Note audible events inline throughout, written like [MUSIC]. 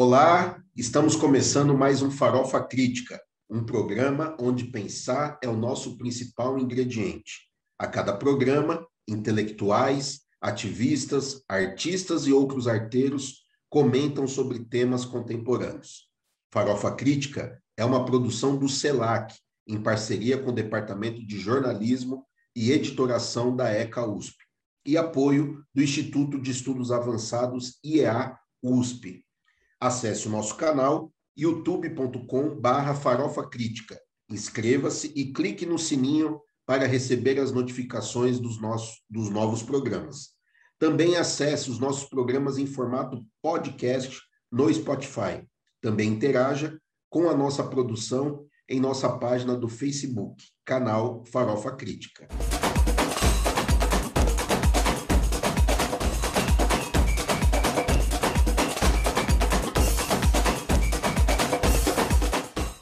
Olá, estamos começando mais um Farofa Crítica, um programa onde pensar é o nosso principal ingrediente. A cada programa, intelectuais, ativistas, artistas e outros arteiros comentam sobre temas contemporâneos. Farofa Crítica é uma produção do CELAC, em parceria com o Departamento de Jornalismo e Editoração da ECA USP, e apoio do Instituto de Estudos Avançados IEA USP. Acesse o nosso canal youtube.com/barra Farofa Crítica. Inscreva-se e clique no sininho para receber as notificações dos, nossos, dos novos programas. Também acesse os nossos programas em formato podcast no Spotify. Também interaja com a nossa produção em nossa página do Facebook, canal Farofa Crítica.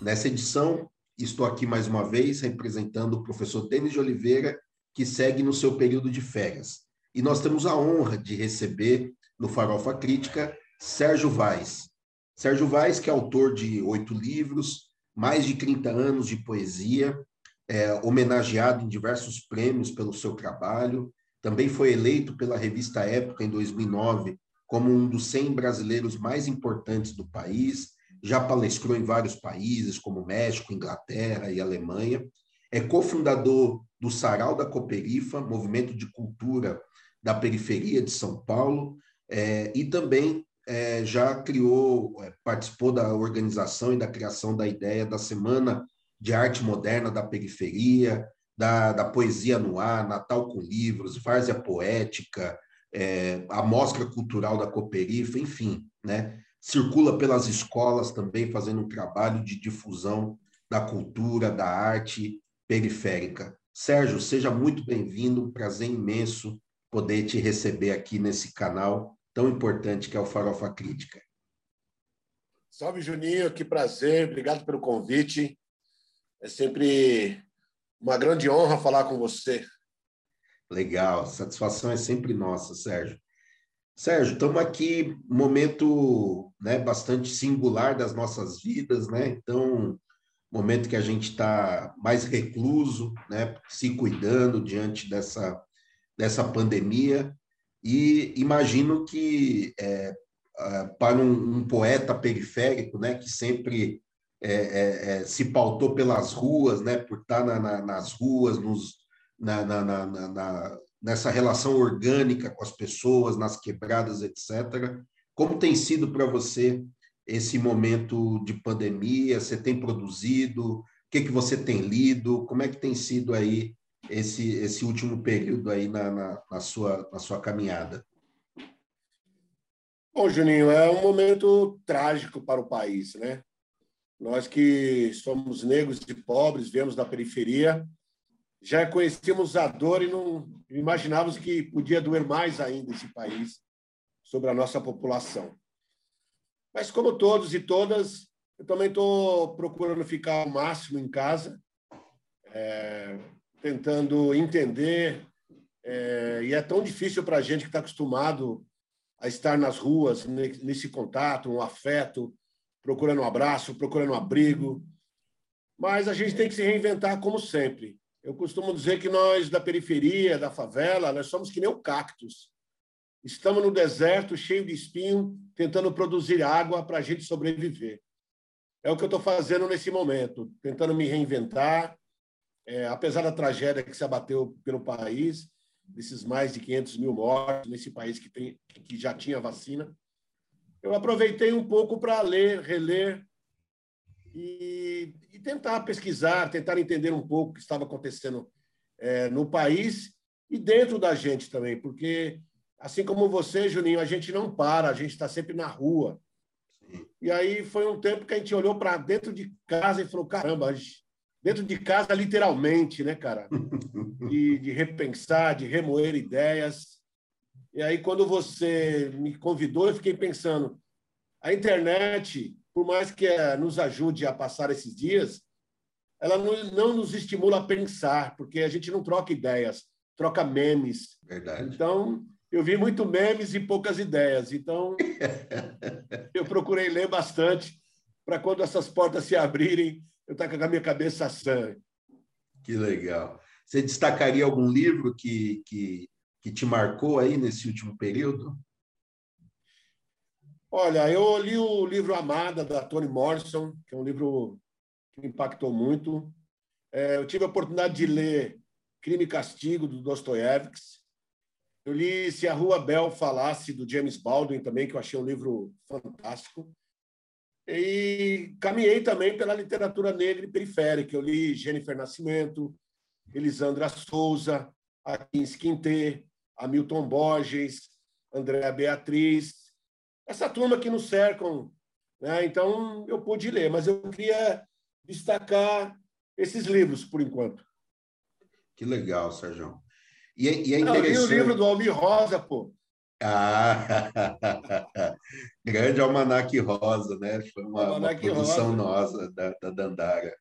Nessa edição, estou aqui mais uma vez representando o professor Denis de Oliveira, que segue no seu período de férias. E nós temos a honra de receber no Farofa Crítica Sérgio Vaz. Sérgio Vaz, que é autor de oito livros, mais de 30 anos de poesia, é, homenageado em diversos prêmios pelo seu trabalho, também foi eleito pela revista Época em 2009 como um dos 100 brasileiros mais importantes do país, já palestrou em vários países, como México, Inglaterra e Alemanha, é cofundador do Sarau da Cooperifa, movimento de cultura da periferia de São Paulo, é, e também é, já criou, é, participou da organização e da criação da ideia da Semana de Arte Moderna da Periferia, da, da Poesia no Ar, Natal com Livros, Várzea Poética, é, a Mostra Cultural da Cooperifa, enfim, né? Circula pelas escolas também, fazendo um trabalho de difusão da cultura, da arte periférica. Sérgio, seja muito bem-vindo, um prazer imenso poder te receber aqui nesse canal tão importante que é o Farofa Crítica. Salve, Juninho, que prazer, obrigado pelo convite. É sempre uma grande honra falar com você. Legal, satisfação é sempre nossa, Sérgio. Sérgio, estamos aqui momento né, bastante singular das nossas vidas, né? Então, momento que a gente está mais recluso, né, se cuidando diante dessa dessa pandemia. E imagino que é, para um, um, poeta periférico, né, que sempre é, é, é, se pautou pelas ruas, né, por estar na, na, nas ruas, nos, na, na, nessa relação orgânica com as pessoas, nas quebradas, etc. Como tem sido para você esse momento de pandemia? Você tem produzido? O que, que você tem lido? Como é que tem sido aí esse, esse último período aí na, na, na, sua, na sua caminhada? Bom, Juninho, é um momento trágico para o país, né? Nós que somos negros e pobres, viemos da periferia, já conhecíamos a dor e não imaginávamos que podia doer mais ainda esse país sobre a nossa população. Mas, como todos e todas, eu também estou procurando ficar ao máximo em casa, é, tentando entender. É, e é tão difícil para a gente que está acostumado a estar nas ruas, nesse contato, um afeto, procurando um abraço, procurando um abrigo. Mas a gente tem que se reinventar como sempre. Eu costumo dizer que nós, da periferia, da favela, nós somos que nem o cactus. Estamos no deserto, cheio de espinho, tentando produzir água para a gente sobreviver. É o que eu estou fazendo nesse momento, tentando me reinventar, é, apesar da tragédia que se abateu pelo país, desses mais de 500 mil mortos nesse país que, tem, que já tinha vacina, eu aproveitei um pouco para ler, reler e, e, tentar pesquisar, tentar entender um pouco o que estava acontecendo é, no país e dentro da gente também, porque assim como você, Juninho, a gente não para, a gente está sempre na rua. E aí foi um tempo que a gente olhou para dentro de casa e falou: caramba, dentro de casa, literalmente, né, cara? De, [LAUGHS] de repensar, de remoer ideias. E aí, quando você me convidou, eu fiquei pensando: a internet, por mais que eh, nos ajude a passar esses dias, ela não, nos estimula a pensar, porque a gente não troca ideias, troca memes. Verdade. Então, eu vi muito memes e poucas ideias. Então, [LAUGHS] eu procurei ler bastante para quando essas portas se abrirem, eu estar com a minha cabeça sã. Que legal. Você destacaria algum livro que, que, que te marcou aí nesse último período? Olha, eu li o livro Amada, da Toni Morrison, que é um livro que me impactou muito. É, eu tive a oportunidade de ler Crime e Castigo, do Dostoiévski. Eu li Se a Rua Bel Falasse, do James Baldwin, também, que eu achei um livro fantástico. E caminhei também pela literatura negra e periférica. Eu li Jennifer Nascimento, Elisandra Souza, Akins Quintê, Hamilton Borges, Andréa Beatriz, essa turma que nos cercam. Né? Então, eu pude ler, mas eu queria destacar esses livros, por enquanto. Que legal, Sérgio. E, é, e é interessante... Eu li o livro do Almir Rosa, pô. Ah, [LAUGHS] grande Almanac Rosa, né? Foi uma, uma produção Rosa. nossa da, da Dandara.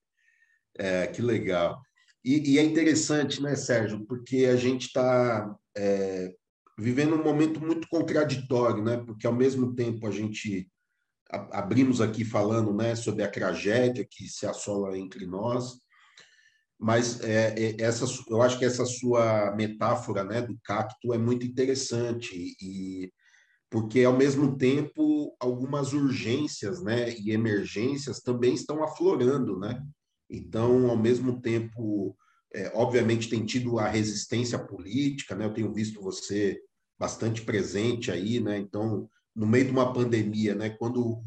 É, que legal. E, e, é interessante, né, Sérgio? Porque a gente está é, vivendo um momento muito contraditório, né? Porque ao mesmo tempo a gente abrimos aqui falando, né, sobre a tragédia que se assola entre nós, mas é, é, essa, eu acho que essa sua metáfora né, do cacto é muito interessante, e porque, ao mesmo tempo, algumas urgências né, e emergências também estão aflorando. Né? Então, ao mesmo tempo, é, obviamente, tem tido a resistência política, né? eu tenho visto você bastante presente aí, né? então, no meio de uma pandemia, né, quando o,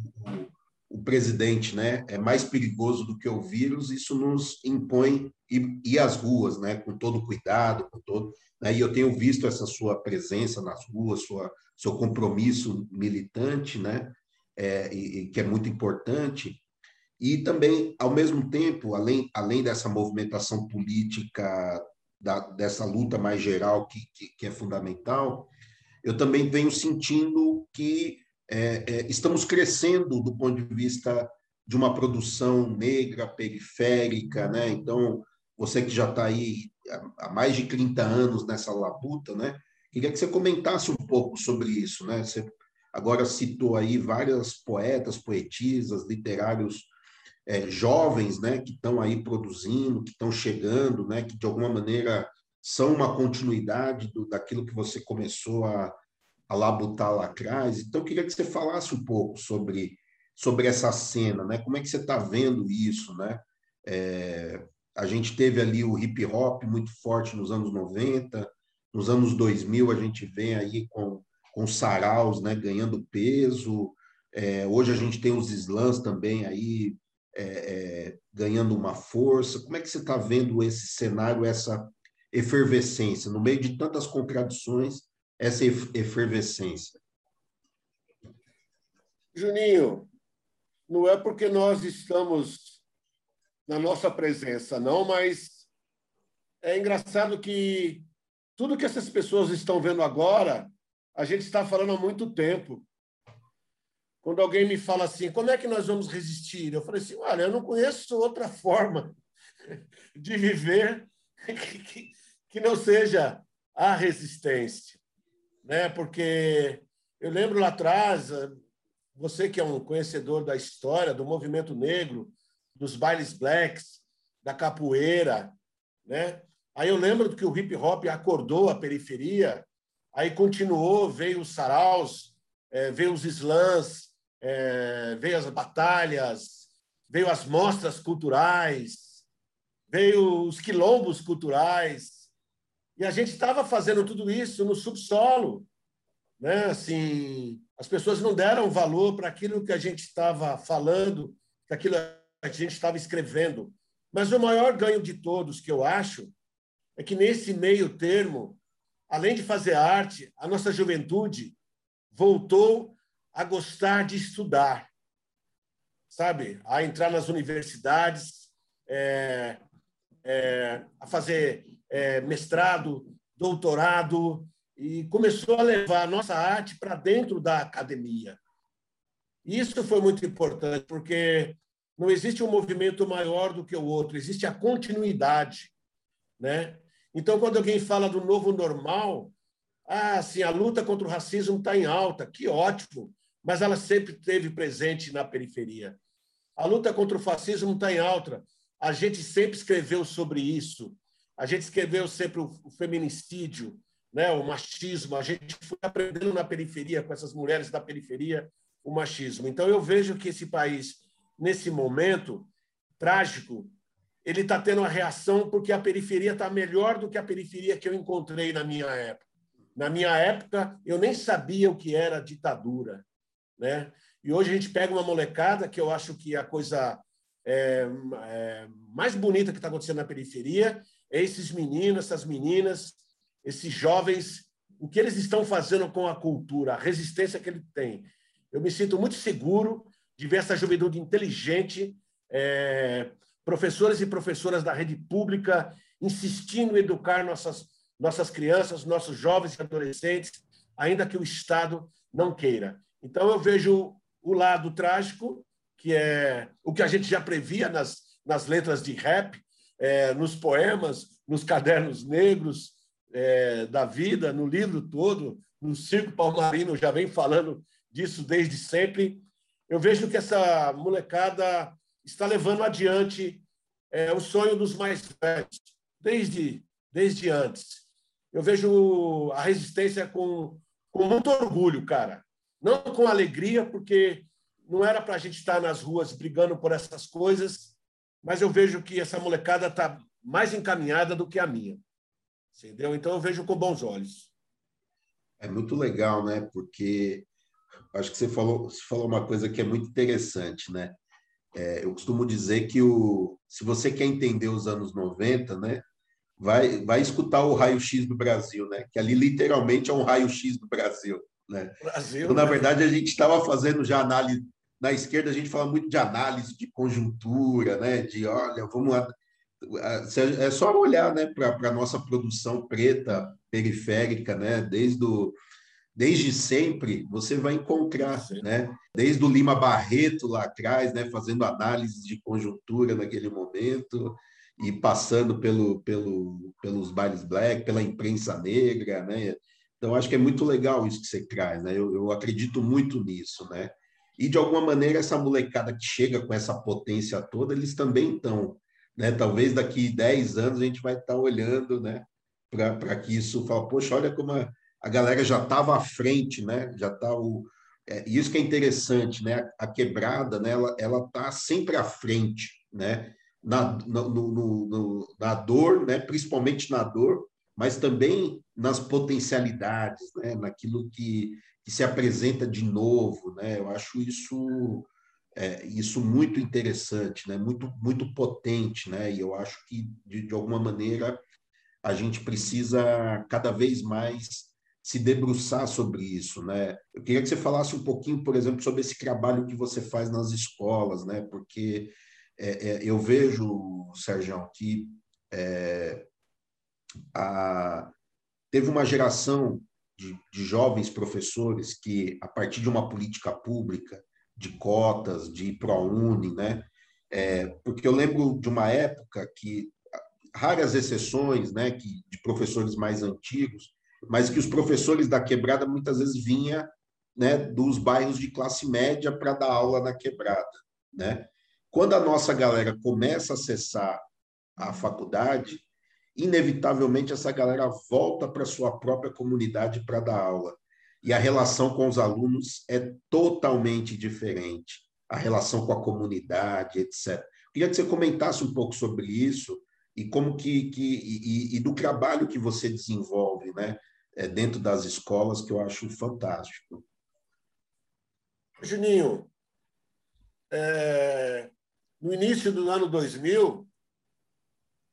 o presidente né, é mais perigoso do que o vírus, isso nos impõe ir, ir às ruas, né, com todo cuidado, com todo. Né, e eu tenho visto essa sua presença nas ruas, sua, seu compromisso militante, né, é, e, e, que é muito importante. E também, ao mesmo tempo, além, além dessa movimentação política, da, dessa luta mais geral que, que, que é fundamental, eu também venho sentindo que é, é, estamos crescendo do ponto de vista de uma produção negra, periférica, né? Então, você que já está aí há mais de 30 anos nessa labuta, né? Queria que você comentasse um pouco sobre isso, né? Você agora citou aí várias poetas, poetisas, literários é, jovens, né? Que estão aí produzindo, que estão chegando, né? Que de alguma maneira são uma continuidade do, daquilo que você começou a, a labutar lá atrás. Então, eu queria que você falasse um pouco sobre, sobre essa cena, né? Como é que você está vendo isso, né? É, a gente teve ali o hip hop muito forte nos anos 90, nos anos 2000 a gente vem aí com, com saraus, né? Ganhando peso. É, hoje a gente tem os slams também aí é, é ganhando uma força. Como é que você está vendo esse cenário, essa efervescência, no meio de tantas contradições, essa efervescência? Juninho, não é porque nós estamos na nossa presença, não, mas é engraçado que tudo que essas pessoas estão vendo agora, a gente está falando há muito tempo. Quando alguém me fala assim, como é que nós vamos resistir? Eu falei assim, olha, eu não conheço outra forma [LAUGHS] de viver que, não seja a resistência né? Porque eu lembro lá atrás, você que é um conhecedor da história do movimento negro, dos bailes blacks, da capoeira, né? Aí eu lembro que o hip hop acordou a periferia, aí continuou, veio os saraus, é, veio os slams, é, veio as batalhas, veio as mostras culturais, veio os quilombos culturais, e a gente estava fazendo tudo isso no subsolo. Né? Assim, as pessoas não deram valor para aquilo que a gente estava falando, para aquilo que a gente estava escrevendo. Mas o maior ganho de todos que eu acho é que nesse meio termo, além de fazer arte, a nossa juventude voltou a gostar de estudar, sabe? A entrar nas universidades, é, é, a fazer é, mestrado, doutorado, e começou a levar a nossa arte para dentro da academia. Isso foi muito importante, porque não existe um movimento maior do que o outro, existe a continuidade. Né? Então, quando alguém fala do novo normal, Ah, sim, a luta contra o racismo está em alta, que ótimo, mas ela sempre esteve presente na periferia. A luta contra o fascismo está em alta, a gente sempre escreveu sobre isso, a gente escreveu sempre o feminicídio, né, o machismo, a gente foi aprendendo na periferia, com essas mulheres da periferia, o machismo. Então, eu vejo que esse país, nesse momento trágico, ele está tendo uma reação porque a periferia está melhor do que a periferia que eu encontrei na minha época. Na minha época, eu nem sabia o que era ditadura. Né? E hoje a gente pega uma molecada que eu acho que a coisa é, é, mais bonita que está acontecendo na periferia é esses meninos, essas meninas, esses jovens, o que eles estão fazendo com a cultura, a resistência que ele tem. Eu me sinto muito seguro de ver essa juventude inteligente, é, professores e professoras da rede pública insistindo em educar nossas, nossas crianças, nossos jovens e adolescentes, ainda que o Estado não queira. Então, eu vejo o lado trágico, que é o que a gente já previa nas, nas letras de rap, é, nos poemas, nos cadernos negros é, da vida, no livro todo, no Circo Palmarino já vem falando disso desde sempre. Eu vejo que essa molecada está levando adiante é, o sonho dos mais velhos, desde, desde antes. Eu vejo a resistência com, com muito orgulho, cara. Não com alegria, porque não era para a gente estar nas ruas brigando por essas coisas, mas eu vejo que essa molecada está mais encaminhada do que a minha. Entendeu? Então eu vejo com bons olhos. É muito legal, né? Porque acho que você falou, você falou uma coisa que é muito interessante, né? É, eu costumo dizer que o, se você quer entender os anos 90, né, vai, vai escutar o raio-x do Brasil, né? Que ali literalmente é um raio-x do Brasil, né? Brasil, então, na né? verdade, a gente estava fazendo já análise na esquerda a gente fala muito de análise de conjuntura, né? De olha, vamos lá. É só olhar né, para a nossa produção preta periférica, né? Desde o, desde sempre você vai encontrar, né? Desde o Lima Barreto lá atrás, né? Fazendo análise de conjuntura naquele momento e passando pelo, pelo, pelos bailes black, pela imprensa negra, né? Então acho que é muito legal isso que você traz, né? Eu, eu acredito muito nisso, né? E de alguma maneira essa molecada que chega com essa potência toda, eles também estão, né? Talvez daqui 10 anos a gente vai estar olhando, né? Para que isso fala, poxa, olha como a, a galera já estava à frente, né? Já está o é, isso que é interessante, né? A quebrada, né? Ela ela está sempre à frente, né? Na, no, no, no, na dor, né? Principalmente na dor, mas também nas potencialidades, né? Naquilo que, que se apresenta de novo, né? Eu acho isso é, isso muito interessante, né? Muito muito potente, né? E eu acho que de, de alguma maneira a gente precisa cada vez mais se debruçar sobre isso, né? Eu queria que você falasse um pouquinho, por exemplo, sobre esse trabalho que você faz nas escolas, né? Porque é, é, eu vejo, Sérgio, que é, a, teve uma geração de, de jovens professores que, a partir de uma política pública, de cotas, de ProUni, né? É, porque eu lembro de uma época que raras exceções, né, que de professores mais antigos, mas que os professores da quebrada muitas vezes vinha né, dos bairros de classe média para dar aula na quebrada. Né? Quando a nossa galera começa a acessar a faculdade, inevitavelmente essa galera volta para sua própria comunidade para dar aula. E a relação com os alunos é totalmente diferente. A relação com a comunidade, etc. Queria que você comentasse um pouco sobre isso e como que, que e, e do trabalho que você desenvolve, né? é, dentro das escolas, que eu acho fantástico. Juninho, é, no início do ano 2000,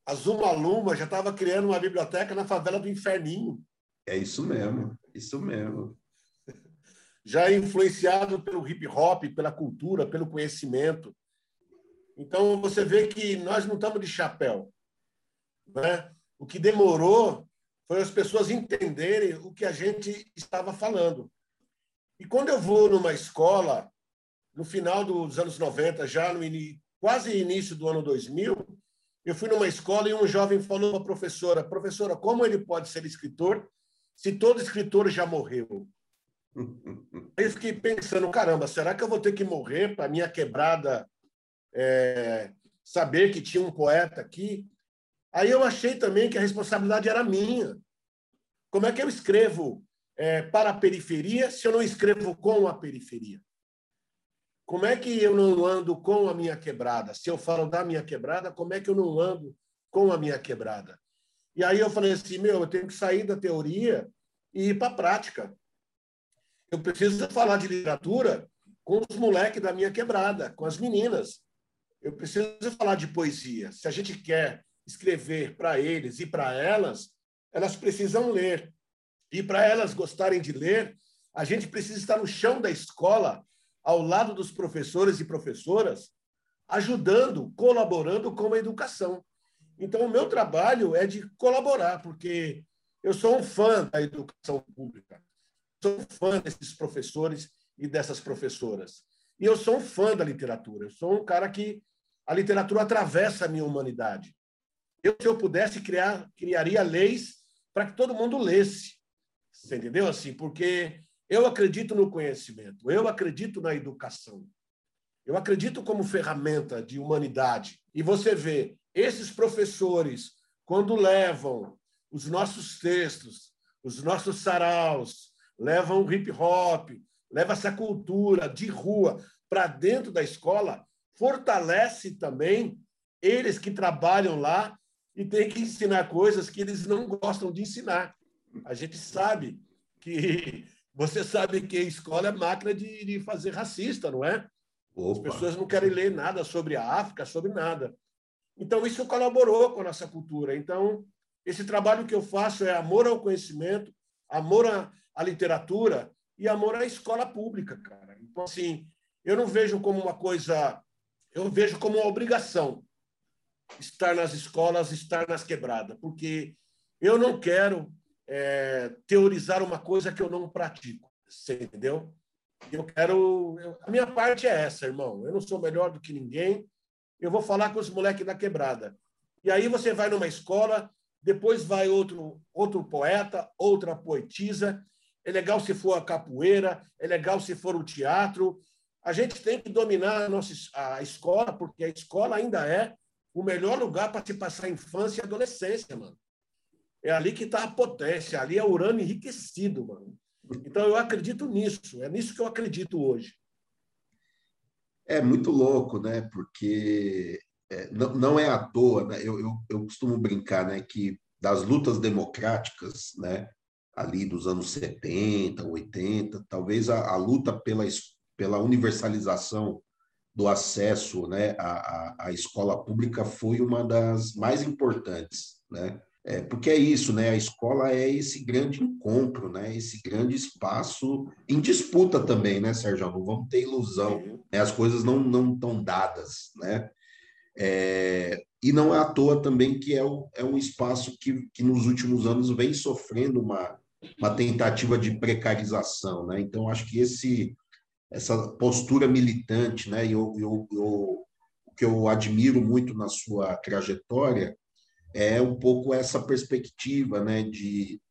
a Zuma Luma já estava criando uma biblioteca na favela do Inferninho. É isso mesmo, isso mesmo. Já influenciado pelo hip hop, pela cultura, pelo conhecimento. Então, você vê que nós não estamos de chapéu. Né? O que demorou foi as pessoas entenderem o que a gente estava falando. E quando eu vou numa escola, no final dos anos 90, já no in... quase início do ano 2000, eu fui numa escola e um jovem falou para a professora: professora, como ele pode ser escritor se todo escritor já morreu? [LAUGHS] Aí eu fiquei pensando, caramba, será que eu vou ter que morrer para minha quebrada é, saber que tinha um poeta aqui? Aí eu achei também que a responsabilidade era minha. Como é que eu escrevo é, para a periferia se eu não escrevo com a periferia? Como é que eu não ando com a minha quebrada? Se eu falo da minha quebrada, como é que eu não ando com a minha quebrada? E aí eu falei assim, meu, eu tenho que sair da teoria e ir para a prática. Eu preciso falar de literatura com os moleques da minha quebrada, com as meninas. Eu preciso falar de poesia. Se a gente quer escrever para eles e para elas, elas precisam ler. E para elas gostarem de ler, a gente precisa estar no chão da escola ao lado dos professores e professoras, ajudando, colaborando com a educação. Então, o meu trabalho é de colaborar, porque eu sou um fã da educação pública, sou um fã desses professores e dessas professoras. E eu sou um fã da literatura, eu sou um cara que a literatura atravessa a minha humanidade. Eu, se eu pudesse criar, criaria leis para que todo mundo lesse. Você entendeu? Assim, porque eu acredito no conhecimento, eu acredito na educação. Eu acredito como ferramenta de humanidade. E você vê esses professores, quando levam os nossos textos, os nossos saraus, levam o hip hop, levam essa cultura de rua para dentro da escola, fortalece também eles que trabalham lá e têm que ensinar coisas que eles não gostam de ensinar. A gente sabe que você sabe que a escola é máquina de, de fazer racista, não é? Opa. As pessoas não querem ler nada sobre a África, sobre nada. Então, isso colaborou com a nossa cultura. Então, esse trabalho que eu faço é amor ao conhecimento, amor à, à literatura e amor à escola pública, cara. Então, assim, eu não vejo como uma coisa, eu vejo como uma obrigação estar nas escolas, estar nas quebradas, porque eu não quero é, teorizar uma coisa que eu não pratico. Você entendeu? Eu quero. Eu, a minha parte é essa, irmão. Eu não sou melhor do que ninguém. Eu vou falar com os moleques da quebrada. E aí você vai numa escola, depois vai outro, outro poeta, outra poetisa. É legal se for a capoeira, é legal se for o teatro. A gente tem que dominar a, nossa, a escola, porque a escola ainda é o melhor lugar para se passar infância e adolescência, mano. É ali que está a potência, ali é urânio enriquecido, mano. Então eu acredito nisso, é nisso que eu acredito hoje. É muito louco, né? Porque é, não, não é à toa, né? Eu, eu, eu costumo brincar, né? Que das lutas democráticas, né? Ali dos anos 70, 80, talvez a, a luta pela, pela universalização do acesso né, à, à, escola pública foi uma das mais importantes, né? É, porque é isso, né? A escola é esse grande encontro, né? Esse grande espaço em disputa também, né, Sérgio? Não vamos ter ilusão, né? as coisas não não estão dadas, né? É, e não é à toa também que é, o, é um espaço que, que nos últimos anos vem sofrendo uma, uma tentativa de precarização, né? Então acho que esse essa postura militante, né? Eu, eu, eu, o que eu admiro muito na sua trajetória é um pouco essa perspectiva né, de,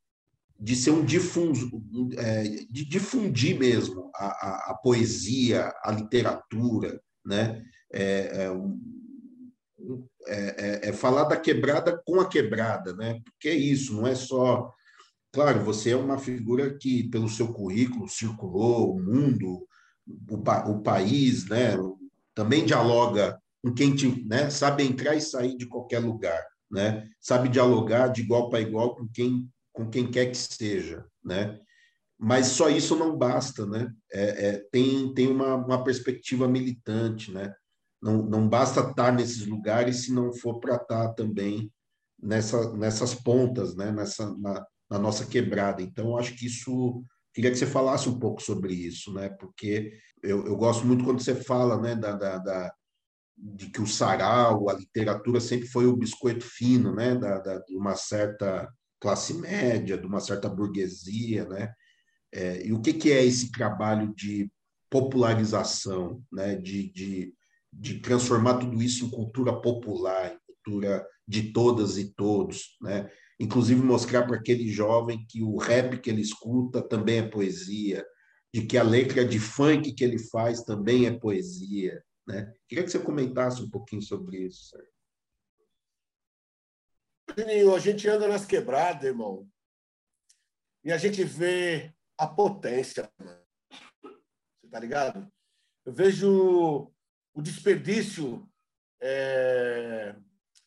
de ser um difuso, é, de difundir mesmo a, a, a, poesia, a literatura, né? É, é, é, é, falar da quebrada com a quebrada, né? Porque é isso, não é só. Claro, você é uma figura que, pelo seu currículo, circulou o mundo, o, o país, né? Também dialoga com quem te, né? sabe entrar e sair de qualquer lugar né? Sabe dialogar de igual para igual com quem com quem quer que seja, né? Mas só isso não basta, né? É, é, tem tem uma, uma perspectiva militante, né? Não, não basta estar nesses lugares se não for para estar também nessa, nessas pontas, né? Nessa na, na nossa quebrada. Então, acho que isso queria que você falasse um pouco sobre isso, né? Porque eu, eu gosto muito quando você fala, né, da, da, da, de que o sarau, a literatura sempre foi o biscoito fino, né, da, da, de uma certa classe média, de uma certa burguesia, né? É, e o que, que é esse trabalho de popularização, né, de, de, de transformar tudo isso em cultura popular, em cultura de todas e todos, né? inclusive mostrar para aquele jovem que o rap que ele escuta também é poesia, de que a letra de funk que ele faz também é poesia. Né? Queria que você comentasse um pouquinho sobre isso, Sérgio. A gente anda nas quebradas, irmão, e a gente vê a potência, mano. Você tá ligado? Eu vejo o desperdício é,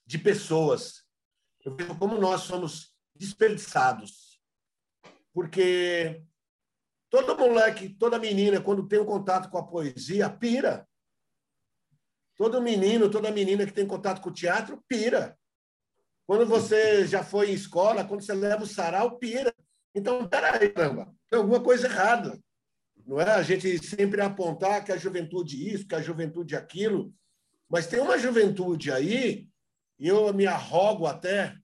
de pessoas. Eu vejo como nós somos desperdiçados. Porque todo moleque, toda menina, quando tem um contato com a poesia, pira. Todo menino, toda menina que tem contato com o teatro, pira. Quando você já foi em escola, quando você leva o sarau, pira. Então, peraí, caramba, tem alguma coisa errada. Não é a gente sempre apontar que a juventude isso, que a juventude aquilo, mas tem uma juventude aí, e eu me arrogo até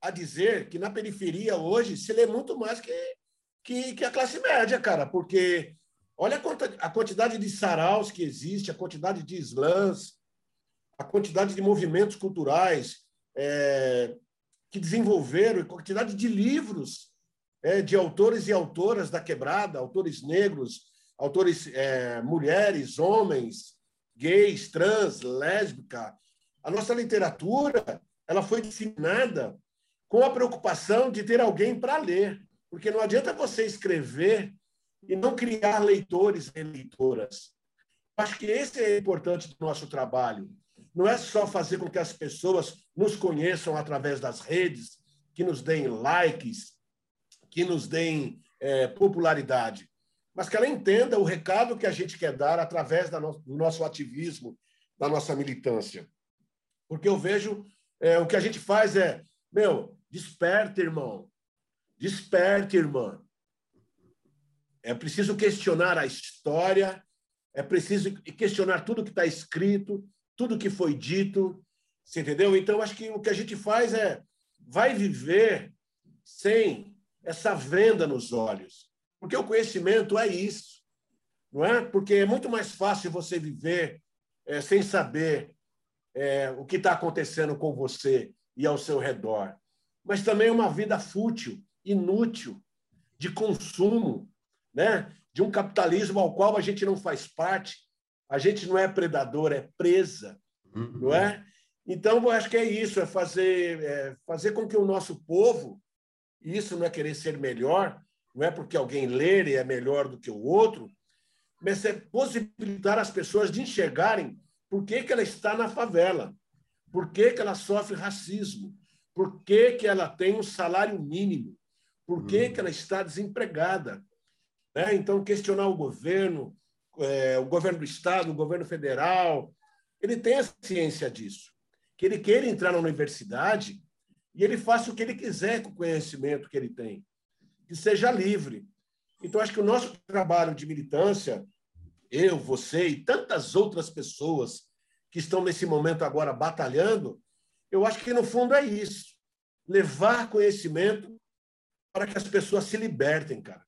a dizer que na periferia hoje se lê muito mais que, que, que a classe média, cara, porque olha a quantidade de saraus que existe, a quantidade de slams, a quantidade de movimentos culturais é, que desenvolveram, a quantidade de livros é, de autores e autoras da quebrada, autores negros, autores é, mulheres, homens, gays, trans, lésbica. A nossa literatura ela foi disseminada com a preocupação de ter alguém para ler, porque não adianta você escrever e não criar leitores e leitoras. Acho que esse é importante do nosso trabalho. Não é só fazer com que as pessoas nos conheçam através das redes, que nos deem likes, que nos deem é, popularidade, mas que ela entenda o recado que a gente quer dar através no, do nosso ativismo, da nossa militância. Porque eu vejo é, o que a gente faz é, meu, desperta, irmão, desperta, irmã. É preciso questionar a história, é preciso questionar tudo que está escrito, tudo que foi dito, você entendeu? Então, acho que o que a gente faz é vai viver sem essa venda nos olhos. Porque o conhecimento é isso, não é? Porque é muito mais fácil você viver é, sem saber é, o que está acontecendo com você e ao seu redor. Mas também uma vida fútil, inútil, de consumo, né? de um capitalismo ao qual a gente não faz parte. A gente não é predador, é presa, uhum. não é? Então, eu acho que é isso, é fazer, é fazer com que o nosso povo isso não é querer ser melhor, não é porque alguém ler e é melhor do que o outro, mas é possibilitar as pessoas de enxergarem por que, que ela está na favela, por que, que ela sofre racismo, por que, que ela tem um salário mínimo, por que, que ela está desempregada. Né? Então, questionar o governo, é, o governo do Estado, o governo federal, ele tem a ciência disso. Que ele queira entrar na universidade e ele faça o que ele quiser com o conhecimento que ele tem, que seja livre. Então, acho que o nosso trabalho de militância, eu, você e tantas outras pessoas que estão nesse momento agora batalhando, eu acho que no fundo é isso: levar conhecimento para que as pessoas se libertem, cara.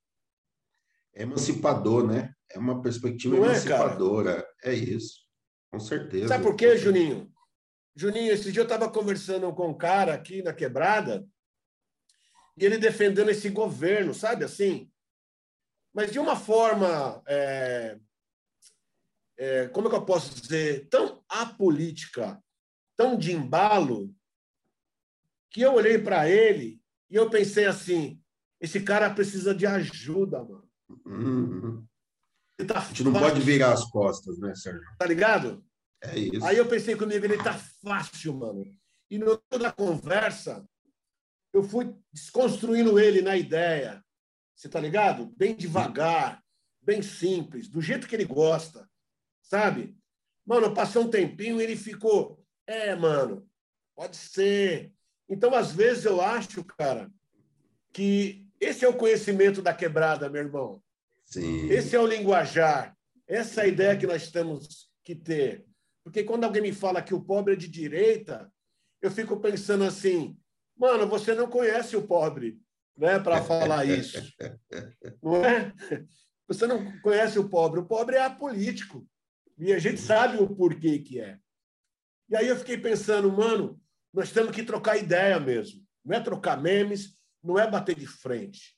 É emancipador, né? É uma perspectiva Não emancipadora. É, é, isso, com certeza. Sabe por quê, Juninho? Juninho, esse dia eu estava conversando com um cara aqui na quebrada e ele defendendo esse governo, sabe assim? Mas de uma forma, é, é, como é que eu posso dizer, tão apolítica, tão de embalo, que eu olhei para ele e eu pensei assim: esse cara precisa de ajuda, mano. Uhum. Tá a gente não pode virar as costas, né, Sérgio? Tá ligado? É isso. Aí eu pensei comigo, ele tá fácil, mano. E no meio da conversa, eu fui desconstruindo ele na ideia. Você tá ligado? Bem devagar, bem simples, do jeito que ele gosta, sabe? Mano, passou um tempinho e ele ficou, é, mano, pode ser. Então, às vezes, eu acho, cara, que esse é o conhecimento da quebrada, meu irmão. Sim. Esse é o linguajar. Essa é a ideia que nós temos que ter. Porque quando alguém me fala que o pobre é de direita, eu fico pensando assim, mano, você não conhece o pobre, né, para falar isso. [LAUGHS] não é? Você não conhece o pobre. O pobre é apolítico. E a gente sabe o porquê que é. E aí eu fiquei pensando, mano, nós temos que trocar ideia mesmo. não é trocar memes, não é bater de frente.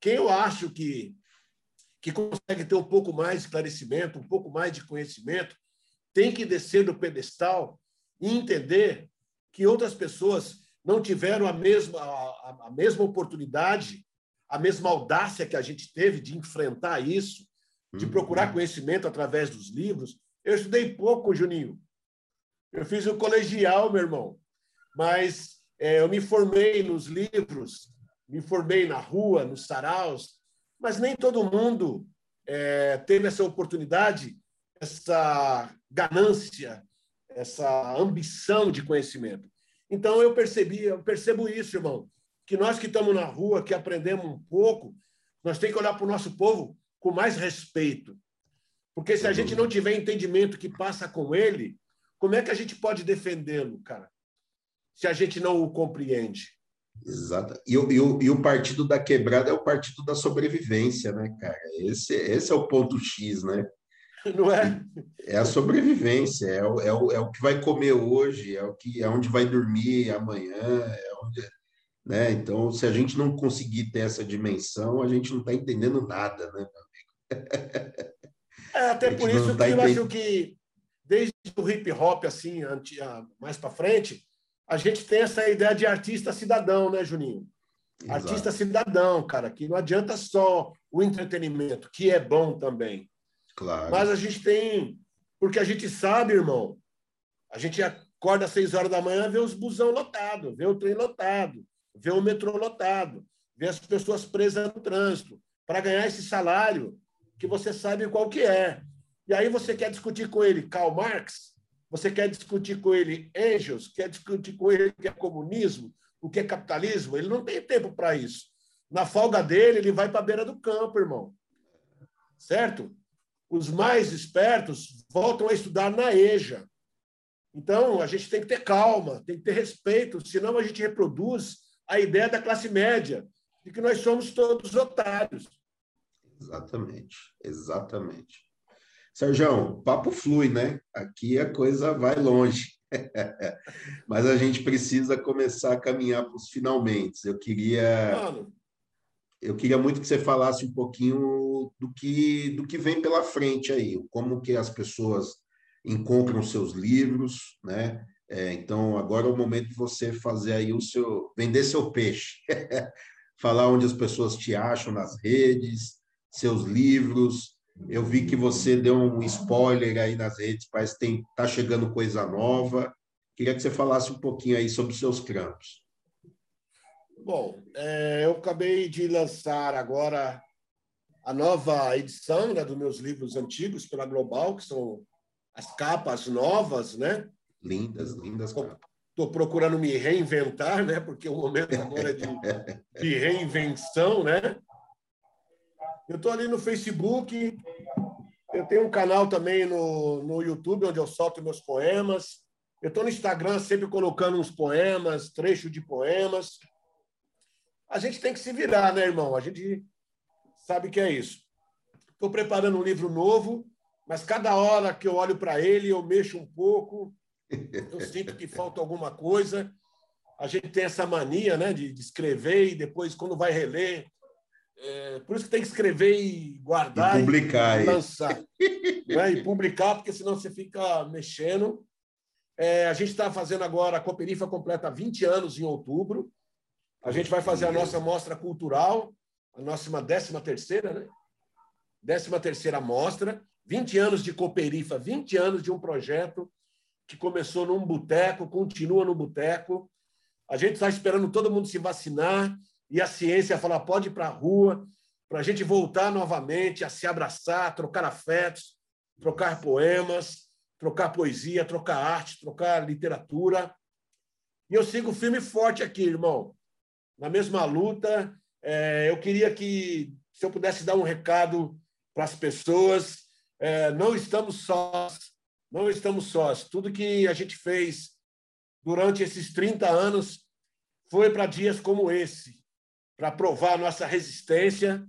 Quem eu acho que, que consegue ter um pouco mais de esclarecimento, um pouco mais de conhecimento, tem que descer do pedestal e entender que outras pessoas não tiveram a mesma, a, a mesma oportunidade, a mesma audácia que a gente teve de enfrentar isso, de uhum. procurar conhecimento através dos livros. Eu estudei pouco, Juninho. Eu fiz o colegial, meu irmão, mas é, eu me formei nos livros, me formei na rua, nos saraus, mas nem todo mundo é, teve essa oportunidade, essa ganância, essa ambição de conhecimento. Então eu percebi, eu percebo isso, irmão, que nós que estamos na rua, que aprendemos um pouco, nós temos que olhar para o nosso povo com mais respeito. Porque se a gente não tiver entendimento que passa com ele, como é que a gente pode defendê-lo, cara? Se a gente não o compreende. Exato. E, e, e, o partido da quebrada é o partido da sobrevivência, né, cara? Esse, esse é o ponto X, né? [LAUGHS] Não é? É a sobrevivência, é o, é, o, é o que vai comer hoje, é o que é onde vai dormir amanhã, é onde, né? Então, se a gente não conseguir ter essa dimensão, a gente não está entendendo nada, né, meu amigo? É até por isso tá que eu acho que desde o hip hop assim, mais para frente, a gente tem essa ideia de artista cidadão, né, Juninho? Exato. Artista cidadão, cara, que não adianta só o entretenimento, que é bom também. Claro. Mas a gente tem. Porque a gente sabe, irmão, a gente acorda às seis horas da manhã, vê os busão lotado, vê o trem lotado, vê o metrô lotado, vê as pessoas presas no trânsito, para ganhar esse salário que você sabe qual que é. E aí você quer discutir com ele Karl Marx, você quer discutir com ele Engels, quer discutir com ele o que é comunismo, o que é capitalismo, ele não tem tempo para isso. Na folga dele, ele vai para a beira do campo, irmão. Certo? Os mais espertos voltam a estudar na EJA. Então, a gente tem que ter calma, tem que ter respeito, senão a gente reproduz a ideia da classe média, de que nós somos todos otários. Exatamente, exatamente. Sérgio, papo flui, né? Aqui a coisa vai longe. [LAUGHS] Mas a gente precisa começar a caminhar para os finalmente. Eu queria. Mano. Eu queria muito que você falasse um pouquinho do que, do que vem pela frente aí, como que as pessoas encontram seus livros, né? É, então agora é o momento de você fazer aí o seu vender seu peixe, [LAUGHS] falar onde as pessoas te acham nas redes, seus livros, eu vi que você deu um spoiler aí nas redes, parece que tem, tá chegando coisa nova. Queria que você falasse um pouquinho aí sobre os seus trampos. Bom, é, eu acabei de lançar agora a nova edição né, dos meus livros antigos pela Global, que são as capas novas, né? Lindas, lindas Estou procurando me reinventar, né? Porque o momento agora é de, de reinvenção, né? Eu estou ali no Facebook, eu tenho um canal também no, no YouTube, onde eu solto meus poemas. Eu estou no Instagram sempre colocando uns poemas, trecho de poemas. A gente tem que se virar, né, irmão? A gente sabe que é isso. Estou preparando um livro novo, mas cada hora que eu olho para ele, eu mexo um pouco, eu sinto que falta alguma coisa. A gente tem essa mania né, de, de escrever e depois, quando vai reler, é, por isso que tem que escrever e guardar e, publicar, e, lançar. [LAUGHS] né? E publicar, porque senão você fica mexendo. É, a gente está fazendo agora, a Cooperifa completa 20 anos em outubro. A gente vai fazer a nossa mostra cultural, a nossa 13 terceira, né? 13 terceira mostra, 20 anos de Cooperifa, 20 anos de um projeto que começou num boteco, continua no boteco. A gente está esperando todo mundo se vacinar e a ciência falar pode ir para a rua, para a gente voltar novamente a se abraçar, trocar afetos, trocar poemas, trocar poesia, trocar arte, trocar literatura. E eu sigo firme e forte aqui, irmão. Na mesma luta, é, eu queria que, se eu pudesse dar um recado para as pessoas, é, não estamos sós, não estamos sós. Tudo que a gente fez durante esses 30 anos foi para dias como esse para provar a nossa resistência.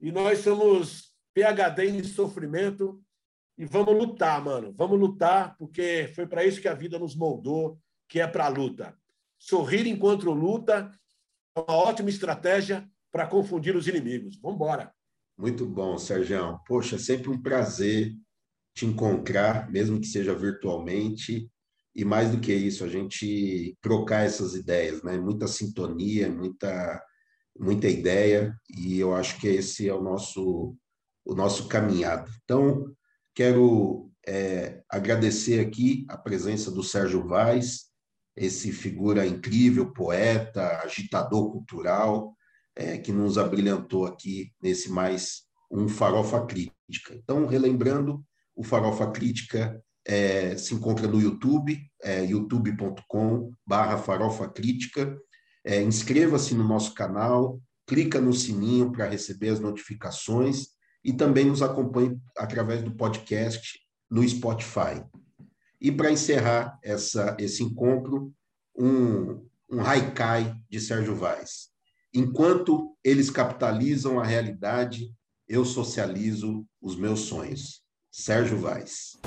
E nós somos PHD em sofrimento e vamos lutar, mano. Vamos lutar, porque foi para isso que a vida nos moldou, que é para a luta. sorrir enquanto luta é uma ótima estratégia para confundir os inimigos. Vamos embora. Muito bom, Sérgio. Poxa, sempre um prazer te encontrar, mesmo que seja virtualmente. E mais do que isso, a gente trocar essas ideias, né? Muita sintonia, muita, muita ideia, e eu acho que esse é o nosso, o nosso caminhado. Então, quero é, agradecer aqui a presença do Sérgio Vaz, esse figura incrível, poeta, agitador cultural, é, que nos abrilhantou aqui nesse mais um Farofa Crítica. Então, relembrando, o Farofa Crítica é, se encontra no YouTube, é, youtube.com barra Farofa Crítica. É, Inscreva-se no nosso canal, clica no sininho para receber as notificações e também nos acompanhe através do podcast no Spotify. E para encerrar essa, esse encontro, um, um haikai de Sérgio Vaz. Enquanto eles capitalizam a realidade, eu socializo os meus sonhos. Sérgio Vaz.